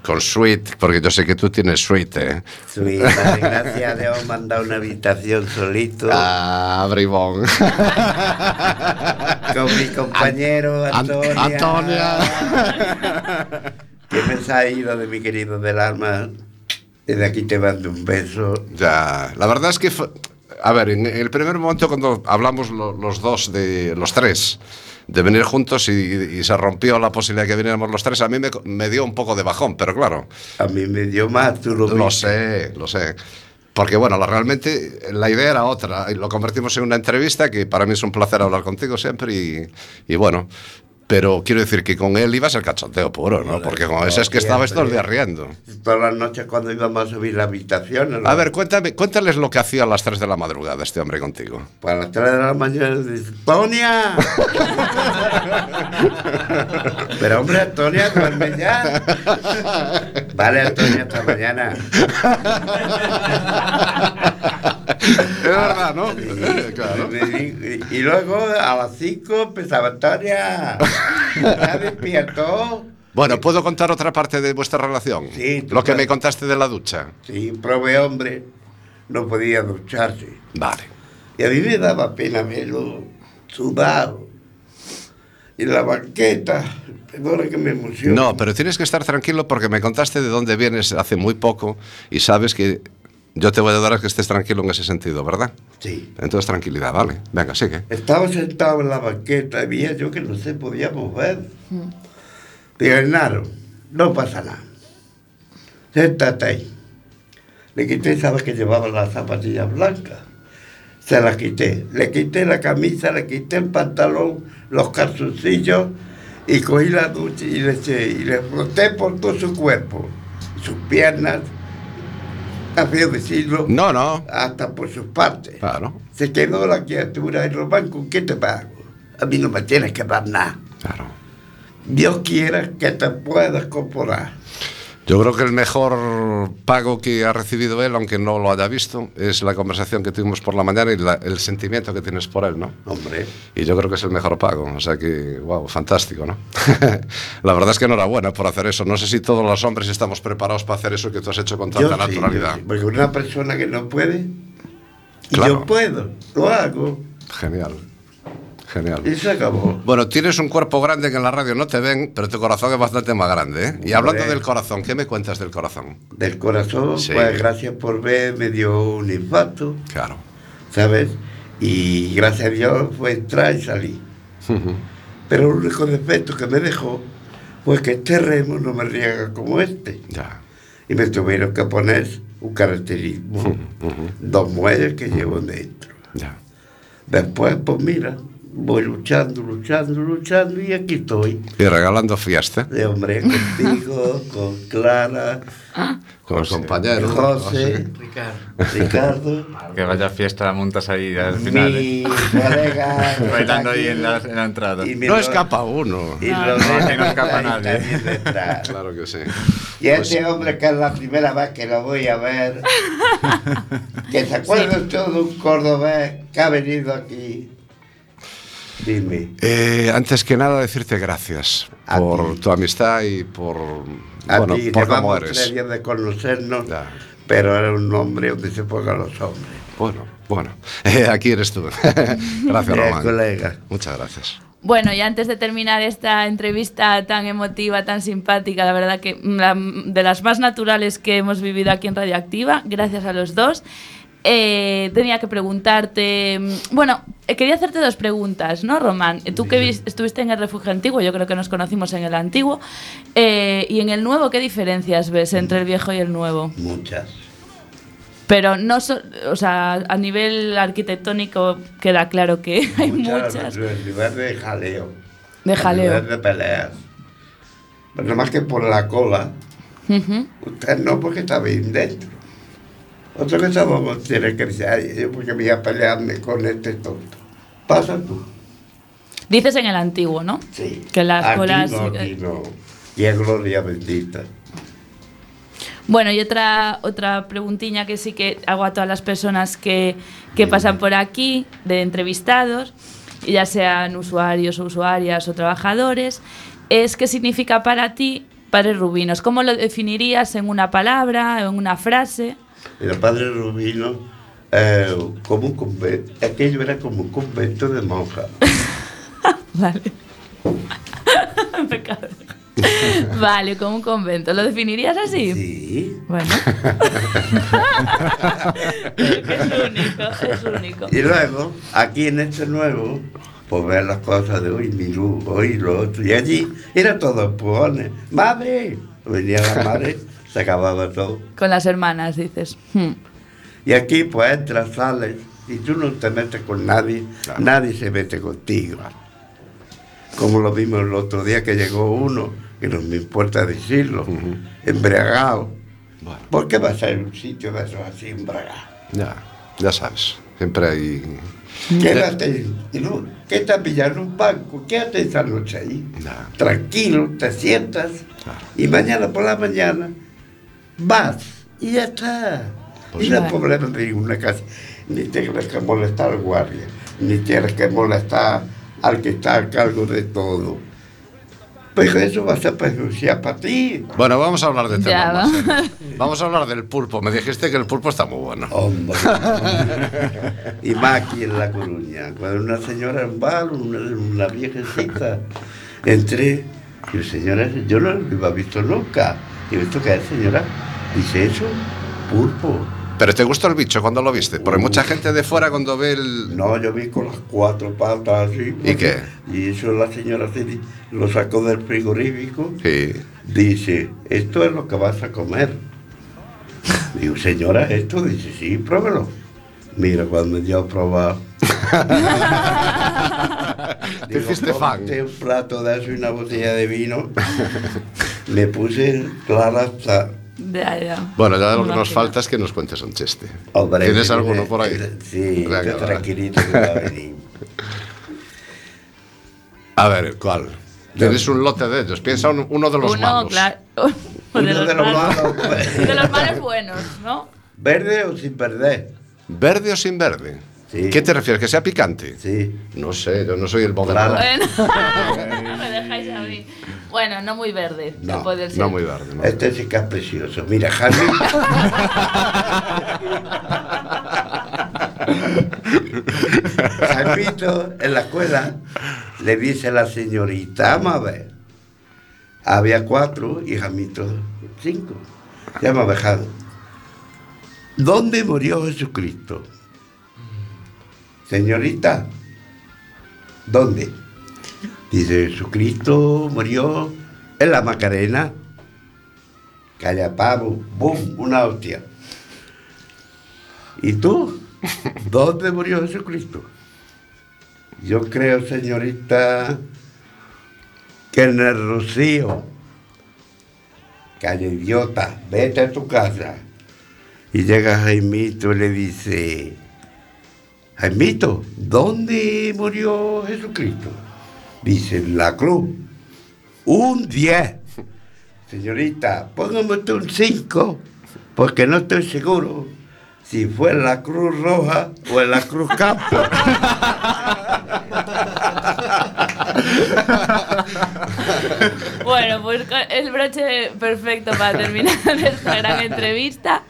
Con suite, porque yo sé que tú tienes suite, ¿eh? Su hija, gracias a Dios, me han dado una habitación solito. Ah, bribón. con mi compañero An- Antonia. Antonia. que me se ha ido de mi querido del alma. Desde aquí te mando un beso. Ya, la verdad es que, fue- a ver, en el primer momento cuando hablamos lo- los dos, de los tres, de venir juntos y, y se rompió la posibilidad de que viniéramos los tres, a mí me, me dio un poco de bajón, pero claro, A mí me dio más, tú lo lo viste. sé, lo sé. Porque bueno, la- realmente la idea era otra. y Lo convertimos en una entrevista que para mí es un placer hablar contigo siempre y, y bueno. Pero quiero decir que con él ibas el cachondeo puro, ¿no? Porque con ese es que estabas todo el día riendo. Todas las noches cuando íbamos a subir la habitación. A ver, cuéntame, cuéntales lo que hacía a las 3 de la madrugada este hombre contigo. Para las 3 de la mañana ¡Tonia! Pero hombre, Tonia, duerme ya. Vale, Tonia, hasta mañana. Es verdad, ¿no? Claro. Y, y luego a las 5 empezaba Tonia. Ya despierto. Bueno, ¿puedo contar otra parte de vuestra relación? Sí, Lo que me contaste de la ducha. Sí, pobre hombre no podía ducharse. Vale. Y a mí me daba pena verlo sudado. Y la banqueta, perdona que me emocione. No, pero tienes que estar tranquilo porque me contaste de dónde vienes hace muy poco y sabes que yo te voy a ayudar a que estés tranquilo en ese sentido, ¿verdad? Sí. Entonces tranquilidad, vale. Venga, sigue. Estaba sentado en la banqueta y veía yo que no se podía mover. Digo, Hernando, no pasa nada. Siéntate ahí. Le quité, sabes que llevaba las zapatillas blancas. Se las quité. Le quité la camisa, le quité el pantalón, los calzoncillos y cogí la ducha y le eché y le froté por todo su cuerpo. Sus piernas, a decirlo, No, no. hasta por sus partes. Claro, Se quedó la criatura y Román, ¿con qué te pago? A mí no me tienes que dar nada. claro. Dios quiera que te puedas comporar. Yo creo que el mejor pago que ha recibido él, aunque no lo haya visto, es la conversación que tuvimos por la mañana y la- el sentimiento que tienes por él, ¿no? Hombre, Y yo creo que es el mejor pago. O sea que, wow, fantástico, ¿no? la verdad es que enhorabuena por hacer eso. No sé si todos los hombres estamos preparados para hacer eso que tú has hecho con tanta yo naturalidad. sí, porque una persona que no puede, Claro. yo puedo, lo hago, Genial, genial. y se acabó. Bueno, tienes un cuerpo grande que en la radio no te ven, pero tu corazón es bastante más grande, ¿eh? Y hablando del corazón, ¿qué me cuentas del corazón? Del corazón, Sí. pues gracias por ver, me dio un infarto, Claro. ¿sabes? Y gracias a Dios fue entrar y salir. Pero el único defecto que me dejó fue que este remo no me riega como este. Ya. y me tuvieron que poner un caracterismo, dos muelles que llevo dentro. Ya. Después, pues mira, voy luchando, luchando, luchando y aquí estoy. Y regalando fiesta De hombre contigo, con Clara, con los compañeros. José, Ricardo. Ricardo, Que vaya fiesta montas ahí al final. mi ¿eh? colega. Bailando ahí en la, en la entrada. y No escapa uno. Y No, no, no escapa nadie. Claro que sí. Y este hombre que es la primera vez que lo voy a ver, que se acuerda usted de un cordobés que ha venido aquí. Dime, Eh, antes que nada, decirte gracias A por ti. tu amistad y por, a bueno, ti por cómo eres. de conocernos, Ya. pero era un hombre donde se pongan los hombres. Bueno, bueno. Eh, aquí eres tú. gracias, Eh, Román. colega. Muchas gracias. Bueno, y antes de terminar esta entrevista tan emotiva, tan simpática, la verdad que la- de las más naturales que hemos vivido aquí en Radioactiva, gracias a los dos. Eh, tenía que preguntarte, mm, bueno, eh, quería hacerte dos preguntas, ¿no, Román? Eh, Tú que vis- estuviste en el refugio antiguo, yo creo que nos conocimos en el antiguo, eh, y en el nuevo, ¿qué diferencias ves entre el viejo y el nuevo? Muchas. Pero no, so- o sea, a nivel arquitectónico queda claro que hay muchas. En lugar de jaleo. de En jaleo. lugar de peleas. Pero más que por la cola. Usted no, porque está bien dentro. Otra cosa vamos a tener que decir, "Ay, yo porque voy a pelearme con este tonto. Pasa tú. Dices en el antiguo, ¿no? Sí. Que las Aquí colas- No, aquí no. Y es gloria bendita. Bueno, y otra, otra preguntilla que sí que hago a todas las personas que, que pasan por aquí, de entrevistados, ya sean usuarios o usuarias o trabajadores, es qué significa para ti Padres Rubinos. ¿Cómo lo definirías en una palabra, en una frase? El padre Rubino, eh, como un convento, aquello era como un convento de monjas. Vale. Vale, como un convento. ¿Lo definirías así? Sí. Bueno. es único, es único. Y luego, aquí en este nuevo, pues ver las cosas de hoy, Mirú, hoy lo otro. Y allí era todo empujones. ¡Madre! Venía la madre, se acababa todo. Con las hermanas, dices. Hmm. Y aquí pues entras, sales y tú no te metes con nadie, Claro. nadie se mete contigo. Como lo vimos el otro día que llegó uno, que no me importa decirlo, embriagado. Bueno. ¿Por qué vas a ir a un sitio de esos así embriagado? Ya, ya sabes. Siempre hay. Quédate, ¿qué te pillando un banco? Quédate esa noche ahí. Tranquilo, te sientas Claro. y mañana por la mañana vas y ya está. Pues y no hay problema de ninguna casa. Ni tienes que molestar al guardia, ni tienes que molestar al que está a cargo de todo. Pero eso va a ser perjudicial para ti. Bueno, vamos a hablar de Ya, serios. Vamos a hablar del pulpo. Me dijiste que el pulpo está muy bueno. Hombre. y más aquí en La Coruña. Cuando una señora en bar, una, una viejecita, entré. Y señora, yo no lo había visto nunca. Y yo, ¿esto qué es, señora? Dice eso, pulpo. Pero te gustó el bicho cuando lo viste, porque mucha gente de fuera cuando ve el. No, yo vi con las cuatro patas así. ¿Y qué? Y eso la señora lo sacó del frigorífico. Sí. Dice, esto es lo que vas a comer. Digo, señora, esto, dice, sí, pruébelo. Mira, cuando me dio a probar. Te hiciste fan. "Cómete un plato de eso y una botella de vino. Me puse clara hasta. Ya, ya. Bueno, ya lo que nos falta es que nos cuentes un chiste. Hombre, ¿Tienes alguno por ahí? Sí, Venga, tranquilito que va a venir. A ver, ¿cuál? Tienes un lote de ellos. Piensa un- uno de los Uno, malos. claro. Uno de los de los malos. malos, pues. De los malos buenos, ¿no? ¿Verde o sin perder? ¿Verde o sin verde? Sí. ¿Qué te refieres? ¿Que sea picante? Sí. No sé, yo no soy el Claro. moderno. Bueno, Bueno, no muy verde. se No, puede decir. No muy verde, ¿no? Este sí que es precioso. Mira, Javi. Jaimito, en la escuela, le dice a la señorita, vamos a ver. Había cuatro y Jamito cinco. Ya me ha dejado. ¿Dónde murió Jesucristo? Señorita, ¿dónde? Dice, Jesucristo murió en la Macarena. Calla pavo, ¡bum! Una hostia. ¿Y tú? ¿Dónde murió Jesucristo? Yo creo, señorita, que en el Rocío. Calla idiota, vete a tu casa. Y llega Jaimito y le dice, Jaimito, ¿dónde murió Jesucristo? Dice, la cruz. Un 10. Señorita, póngame un 5, porque no estoy seguro si fue en la Cruz Roja o en la Cruz Campo. Bueno, pues el broche perfecto para terminar esta gran entrevista.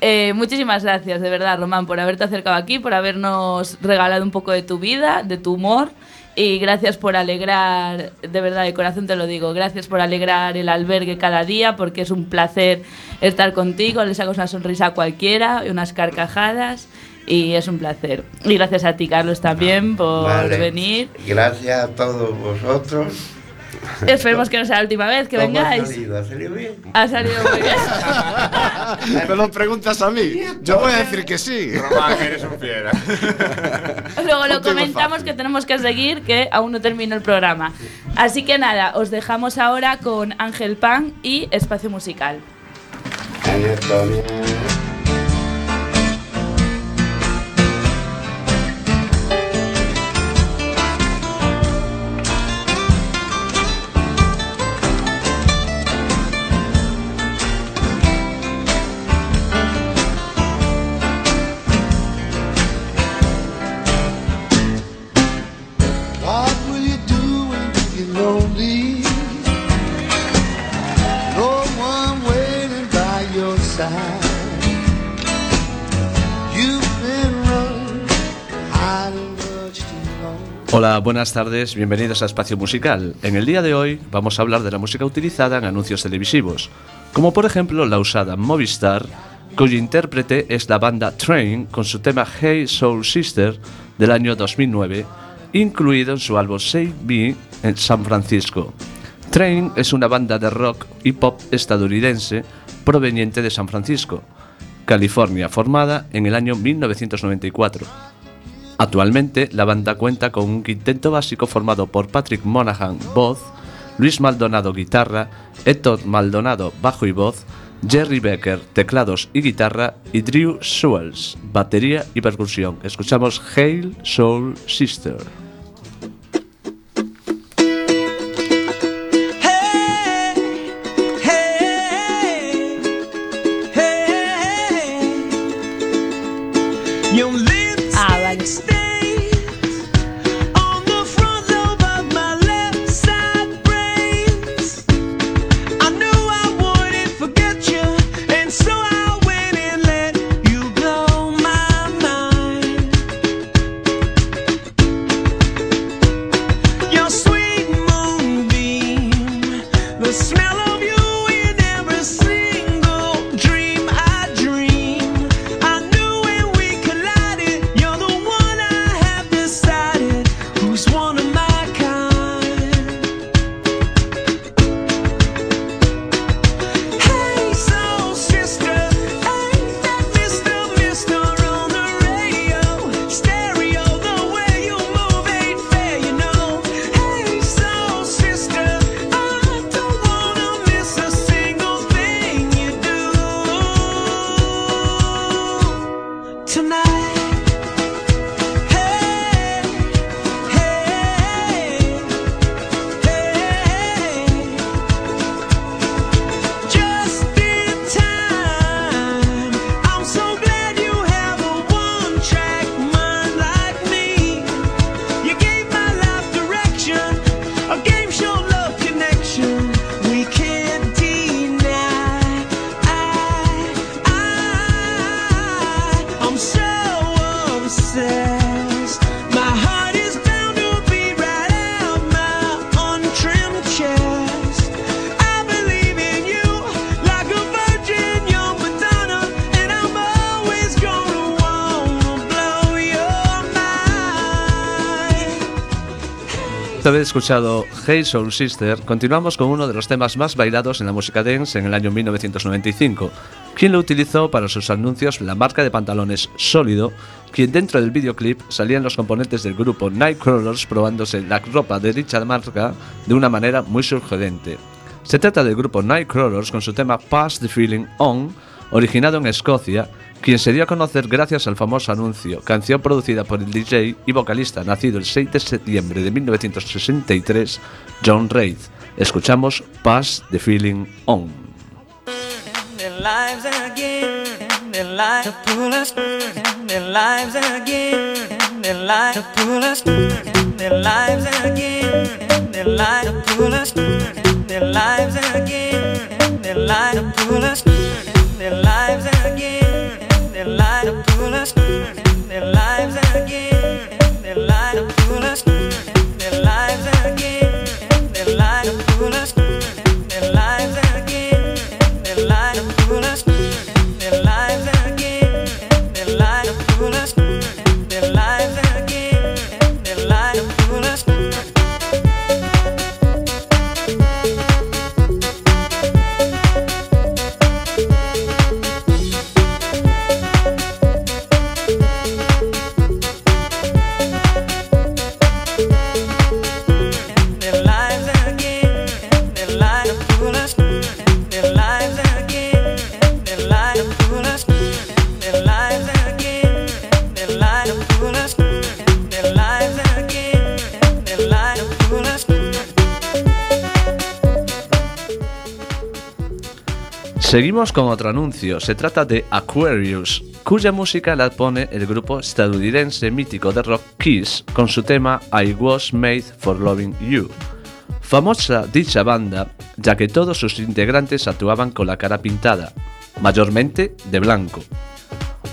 Eh, muchísimas gracias, de verdad, Román, por haberte acercado aquí, por habernos regalado un poco de tu vida, de tu humor. Y gracias por alegrar, de verdad, de corazón te lo digo, gracias por alegrar el albergue cada día, porque es un placer estar contigo, le sacas una sonrisa a cualquiera, unas carcajadas, y es un placer. Y gracias a ti, Carlos, también, por Vale. venir. Gracias a todos vosotros. Esperemos que no sea la última vez que ¿Cómo ha vengáis. salido? ¿Ha salido bien? Ha salido muy bien. Me lo preguntas a mí. Yo voy a decir que sí. eres un fiera. Luego lo comentamos que tenemos que seguir, que aún no termino el programa. Así que nada, os dejamos ahora con Ángel Pan y Espacio Musical. Hola, buenas tardes, bienvenidos a Espacio Musical. En el día de hoy vamos a hablar de la música utilizada en anuncios televisivos, como por ejemplo la usada Movistar, cuyo intérprete es la banda Train con su tema Hey Soul Sister del año 2009, incluido en su álbum Save Me en San Francisco. Train es una banda de rock y pop estadounidense proveniente de San Francisco. California, formada en el año 1994. Actualmente, la banda cuenta con un quinteto básico formado por Patrick Monahan, voz, Luis Maldonado, guitarra, Héctor Maldonado, bajo y voz, Jerry Becker, teclados y guitarra, y Drew Sewells, batería y percusión. Escuchamos Hail Soul Sister. Escuchado Hey Soul Sister, continuamos con uno de los temas más bailados en la música dance en el año 1995. Quien lo utilizó para sus anuncios la marca de pantalones Sólido, quien dentro del videoclip salían los componentes del grupo Nightcrawlers probándose la ropa de dicha marca de una manera muy sugerente. Se trata del grupo Nightcrawlers con su tema Pass the Feeling On, originado en Escocia, quien se dio a conocer gracias al famoso anuncio, canción producida por el DJ y vocalista nacido el 6 de septiembre de 1963, John Reid. Escuchamos Pass the Feeling On. their lives again, their lives to pull us, their lives again, Seguimos con otro anuncio. Se trata de Aquarius, cuya música la pone el grupo estadounidense mítico de rock Kiss con su tema I Was Made for Loving You. Famosa dicha banda, ya que todos sus integrantes actuaban con la cara pintada, mayormente de blanco.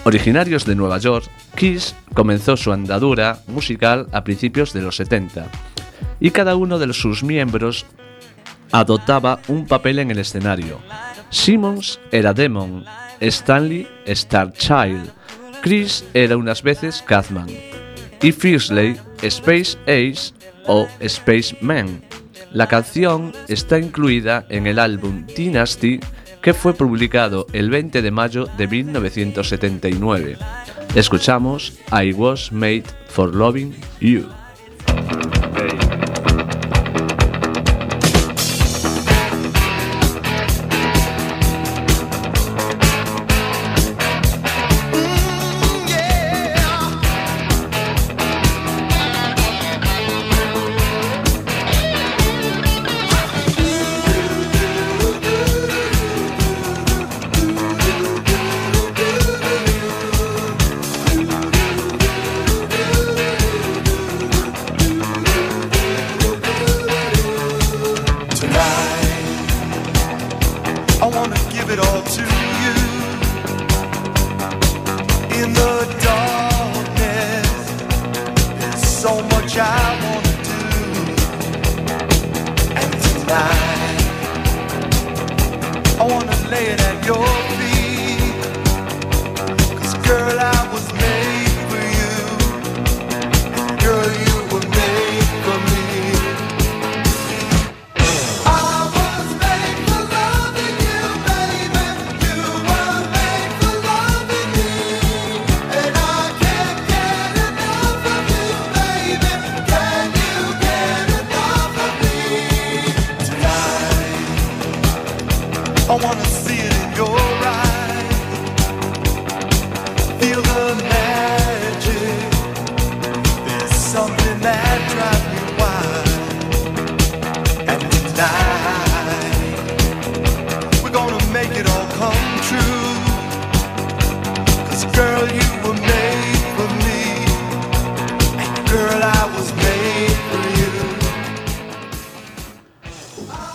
Originarios de Nueva York, Kiss comenzó su andadura musical a principios de los 70 y cada uno de sus miembros adoptaba un papel en el escenario. Simmons era Demon, Stanley Starchild, Chris era unas veces Catman y Fiercely Space Ace o Spaceman. La canción está incluida en el álbum Dynasty que fue publicado el 20 de mayo de 1979. Escuchamos I Was Made for Loving You.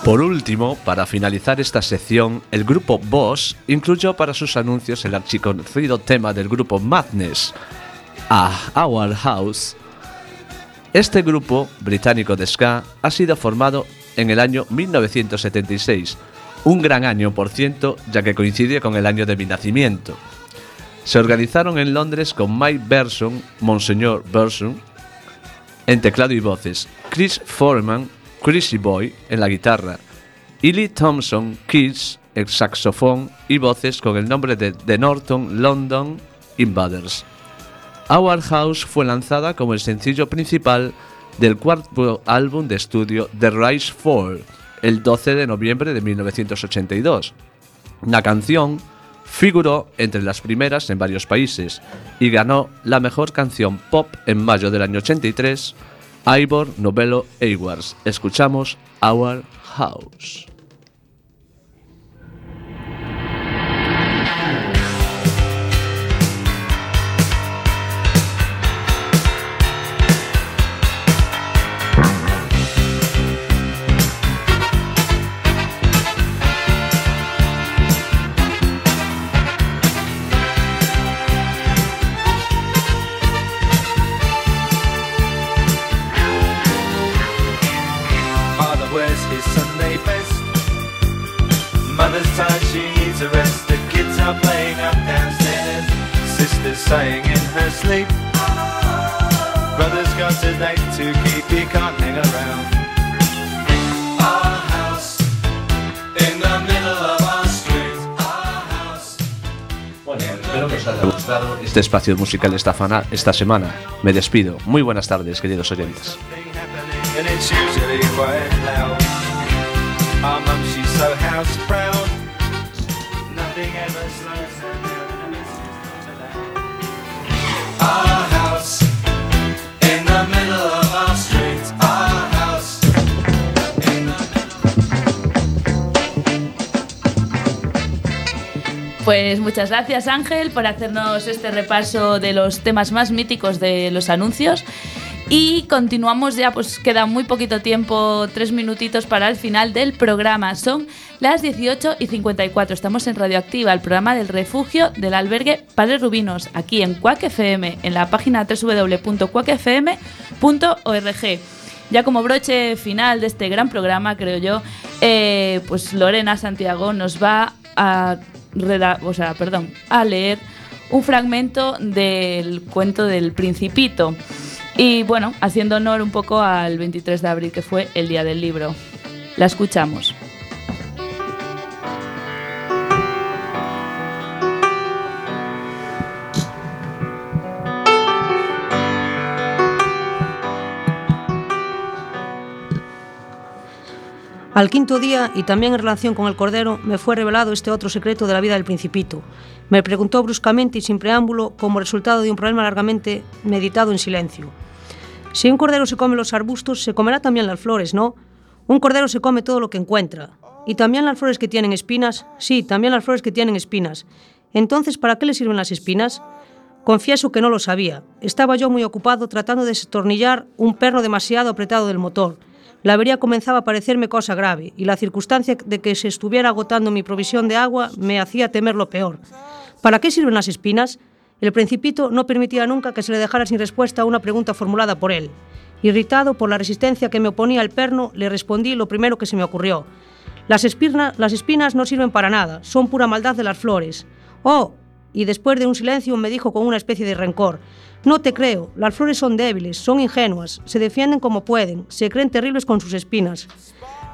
Por último, para finalizar esta sección, el grupo Boss incluyó para sus anuncios el archiconocido tema del grupo Madness, A Our House. Este grupo británico de ska ha sido formado en el año 1976, un gran año por ciento ya que coincide con el año de mi nacimiento. Se organizaron en Londres con Mike Berson, Monseñor Berson, en teclado y voces, Chris Foreman, Chrissy Boy en la guitarra, y Thompson, Keys en saxofón y voces con el nombre de The Norton London Invaders. Our House fue lanzada como el sencillo principal del cuarto álbum de estudio The Rise Fall, el 12 de noviembre de 1982. La canción figuró entre las primeras en varios países y ganó la mejor canción pop en mayo del año 83, Ivor Novello Awards. Escuchamos Our House. Sister's sighing in her sleep. Brother's got a date to keep, he can't hang around. Our house in the middle of our street. Our house. Espero que os haya gustado este espacio musical esta, fana- esta semana. Me despido. Muy buenas tardes, queridos oyentes. and it's usually quite loud. Our mum, she's so house proud. Pues muchas gracias Ángel por hacernos este repaso de los temas más míticos de los anuncios. Y continuamos ya, pues queda muy poquito tiempo, tres minutitos para el final del programa. Son las 18 y 54. Estamos en Radioactiva, el programa del refugio del albergue Padre Rubinos, aquí en Quack FM, en la página www.quackfm.org. Ya como broche final de este gran programa, creo yo, eh, pues Lorena Santiago nos va a, o sea, perdón, a leer un fragmento del cuento del Principito. Y bueno, haciendo honor un poco al 23 de abril, que fue el día del libro. La escuchamos. Al quinto día, y también en relación con el cordero, me fue revelado este otro secreto de la vida del principito. Me preguntó bruscamente y sin preámbulo, como resultado de un problema largamente meditado en silencio. Si un cordero se come los arbustos, se comerá también las flores, ¿no? Un cordero se come todo lo que encuentra. ¿Y también las flores que tienen espinas? Sí, también las flores que tienen espinas. Entonces, ¿para qué le sirven las espinas? Confieso que no lo sabía. Estaba yo muy ocupado tratando de destornillar un perno demasiado apretado del motor. La avería comenzaba a parecerme cosa grave y la circunstancia de que se estuviera agotando mi provisión de agua me hacía temer lo peor. ¿Para qué sirven las espinas? El principito no permitía nunca que se le dejara sin respuesta a una pregunta formulada por él. Irritado por la resistencia que me oponía el perno, le respondí lo primero que se me ocurrió. Las, espirna- las espinas no sirven para nada, son pura maldad de las flores. Oh, y después de un silencio me dijo con una especie de rencor, no te creo, las flores son débiles, son ingenuas, se defienden como pueden, se creen terribles con sus espinas.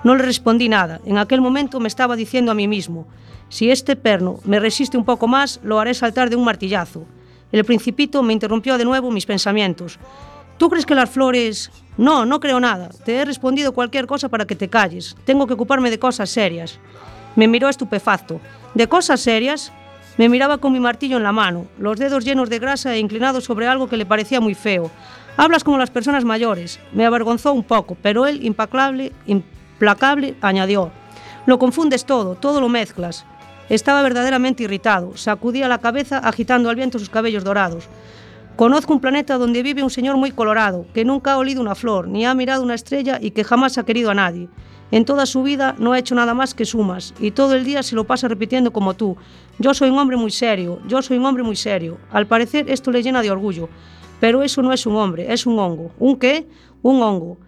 No le respondí nada, en aquel momento me estaba diciendo a mí mismo, si este perno me resiste un poco más, lo haré saltar de un martillazo. El principito me interrumpió de nuevo mis pensamientos. ¿Tú crees que las flores... No, no creo nada. Te he respondido cualquier cosa para que te calles. Tengo que ocuparme de cosas serias. Me miró estupefacto. ¿De cosas serias? Me miraba con mi martillo en la mano, los dedos llenos de grasa e inclinados sobre algo que le parecía muy feo. Hablas como las personas mayores. Me avergonzó un poco, pero él, implacable, implacable, añadió. Lo confundes todo, todo lo mezclas. Estaba verdaderamente irritado. Sacudía la cabeza agitando al viento sus cabellos dorados. Conozco un planeta donde vive un señor muy colorado, que nunca ha olido una flor, ni ha mirado una estrella y que jamás ha querido a nadie. En toda su vida no ha hecho nada más que sumas, y todo el día se lo pasa repitiendo como tú. Yo soy un hombre muy serio, yo soy un hombre muy serio. Al parecer esto le llena de orgullo, pero eso no es un hombre, es un hongo. ¿Un qué? Un hongo.